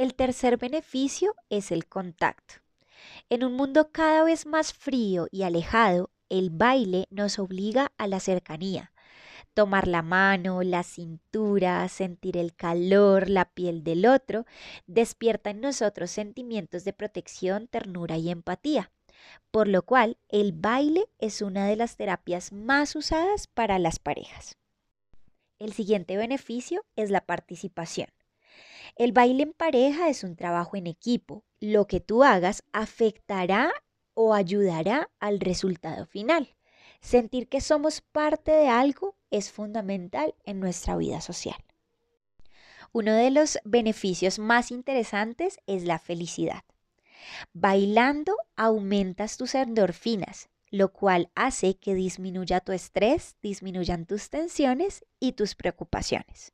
El tercer beneficio es el contacto. En un mundo cada vez más frío y alejado, el baile nos obliga a la cercanía. Tomar la mano, la cintura, sentir el calor, la piel del otro, despierta en nosotros sentimientos de protección, ternura y empatía, por lo cual el baile es una de las terapias más usadas para las parejas. El siguiente beneficio es la participación. El baile en pareja es un trabajo en equipo. Lo que tú hagas afectará o ayudará al resultado final. Sentir que somos parte de algo es fundamental en nuestra vida social. Uno de los beneficios más interesantes es la felicidad. Bailando aumentas tus endorfinas, lo cual hace que disminuya tu estrés, disminuyan tus tensiones y tus preocupaciones.